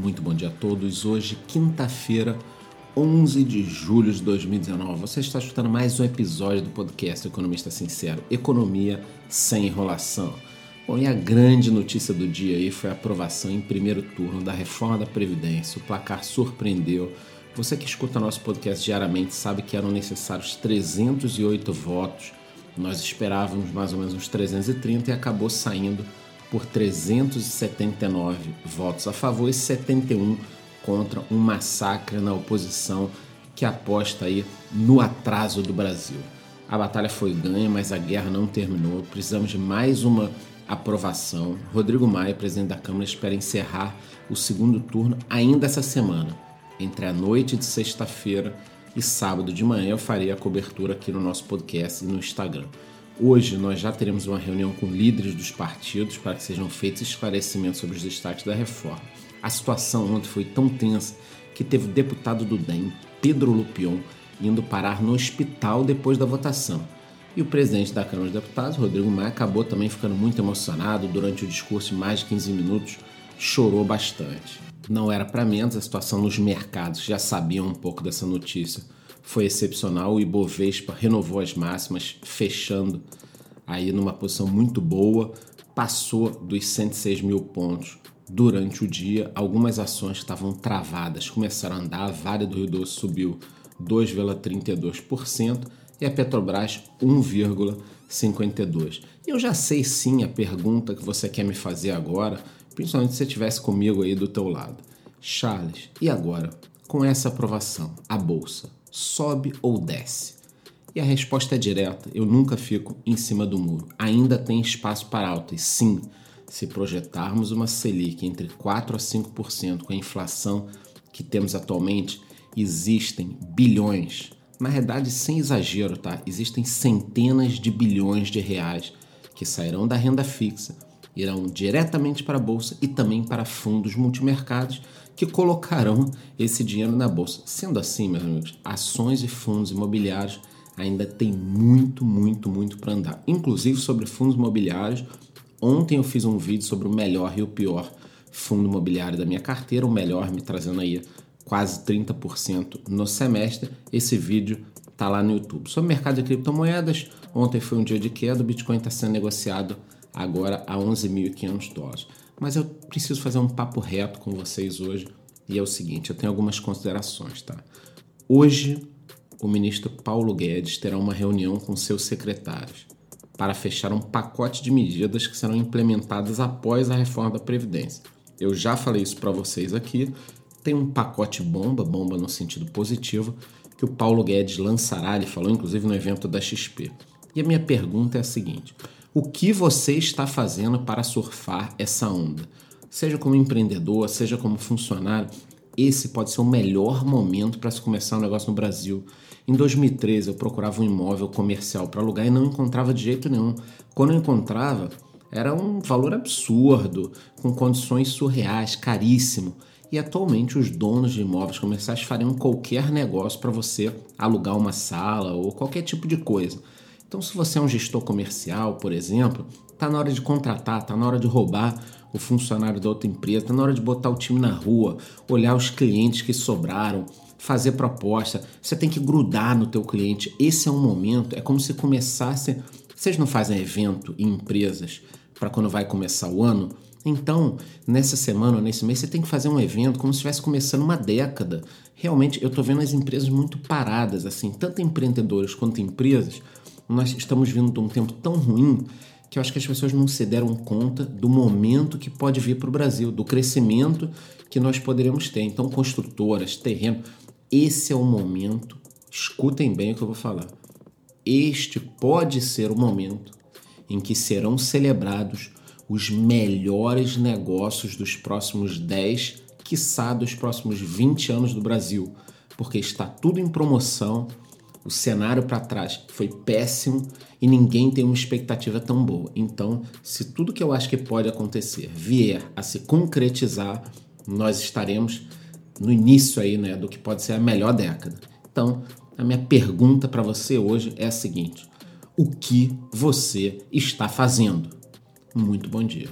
Muito bom dia a todos. Hoje, quinta-feira, 11 de julho de 2019. Você está escutando mais um episódio do podcast Economista Sincero, Economia sem enrolação. Bom, e a grande notícia do dia aí foi a aprovação em primeiro turno da reforma da Previdência. O placar surpreendeu. Você que escuta nosso podcast diariamente sabe que eram necessários 308 votos. Nós esperávamos mais ou menos uns 330 e acabou saindo por 379 votos a favor e 71 contra um massacre na oposição que aposta aí no atraso do Brasil. A batalha foi ganha, mas a guerra não terminou. Precisamos de mais uma aprovação. Rodrigo Maia, presidente da Câmara, espera encerrar o segundo turno ainda essa semana. Entre a noite de sexta-feira e sábado de manhã eu farei a cobertura aqui no nosso podcast e no Instagram. Hoje nós já teremos uma reunião com líderes dos partidos para que sejam feitos esclarecimentos sobre os destaques da reforma. A situação ontem foi tão tensa que teve o deputado do DEM, Pedro Lupion, indo parar no hospital depois da votação. E o presidente da Câmara dos Deputados, Rodrigo Maia, acabou também ficando muito emocionado durante o discurso de mais de 15 minutos, chorou bastante. Não era para menos, a situação nos mercados já sabiam um pouco dessa notícia foi excepcional. O Ibovespa renovou as máximas, fechando aí numa posição muito boa, passou dos 106 mil pontos durante o dia. Algumas ações estavam travadas começaram a andar. A Vale do Rio Doce subiu 2,32% e a Petrobras 1,52%. Eu já sei sim a pergunta que você quer me fazer agora, principalmente se você estivesse comigo aí do teu lado. Charles, e agora? Com essa aprovação, a bolsa sobe ou desce? E a resposta é direta: eu nunca fico em cima do muro. Ainda tem espaço para alta. E sim, se projetarmos uma Selic entre 4 a 5% com a inflação que temos atualmente, existem bilhões, na verdade, sem exagero, tá? Existem centenas de bilhões de reais que sairão da renda fixa, irão diretamente para a bolsa e também para fundos multimercados que colocarão esse dinheiro na bolsa. Sendo assim, meus amigos, ações e fundos imobiliários ainda tem muito, muito, muito para andar. Inclusive sobre fundos imobiliários, ontem eu fiz um vídeo sobre o melhor e o pior fundo imobiliário da minha carteira, o melhor me trazendo aí quase 30% no semestre. Esse vídeo está lá no YouTube. Sobre o mercado de criptomoedas, ontem foi um dia de queda, o Bitcoin está sendo negociado agora a 11.500 dólares. Mas eu preciso fazer um papo reto com vocês hoje e é o seguinte: eu tenho algumas considerações, tá? Hoje, o ministro Paulo Guedes terá uma reunião com seus secretários para fechar um pacote de medidas que serão implementadas após a reforma da Previdência. Eu já falei isso para vocês aqui. Tem um pacote bomba, bomba no sentido positivo, que o Paulo Guedes lançará, ele falou inclusive no evento da XP. E a minha pergunta é a seguinte: o que você está fazendo para surfar essa onda? Seja como empreendedor, seja como funcionário, esse pode ser o melhor momento para se começar um negócio no Brasil. Em 2013, eu procurava um imóvel comercial para alugar e não encontrava de jeito nenhum. Quando eu encontrava, era um valor absurdo, com condições surreais, caríssimo. E atualmente os donos de imóveis comerciais fariam qualquer negócio para você alugar uma sala ou qualquer tipo de coisa. Então, se você é um gestor comercial, por exemplo, está na hora de contratar, está na hora de roubar o funcionário da outra empresa, está na hora de botar o time na rua, olhar os clientes que sobraram, fazer proposta. Você tem que grudar no teu cliente. Esse é um momento, é como se começasse. Vocês não fazem evento em empresas para quando vai começar o ano? Então, nessa semana, nesse mês, você tem que fazer um evento como se estivesse começando uma década. Realmente, eu estou vendo as empresas muito paradas, assim, tanto empreendedores quanto empresas nós estamos vindo de um tempo tão ruim que eu acho que as pessoas não se deram conta do momento que pode vir para o Brasil, do crescimento que nós poderemos ter. Então, construtoras, terreno, esse é o momento. Escutem bem o que eu vou falar. Este pode ser o momento em que serão celebrados os melhores negócios dos próximos 10, quiçá dos próximos 20 anos do Brasil, porque está tudo em promoção o cenário para trás foi péssimo e ninguém tem uma expectativa tão boa. Então, se tudo que eu acho que pode acontecer vier a se concretizar, nós estaremos no início aí, né, do que pode ser a melhor década. Então, a minha pergunta para você hoje é a seguinte: o que você está fazendo? Muito bom dia.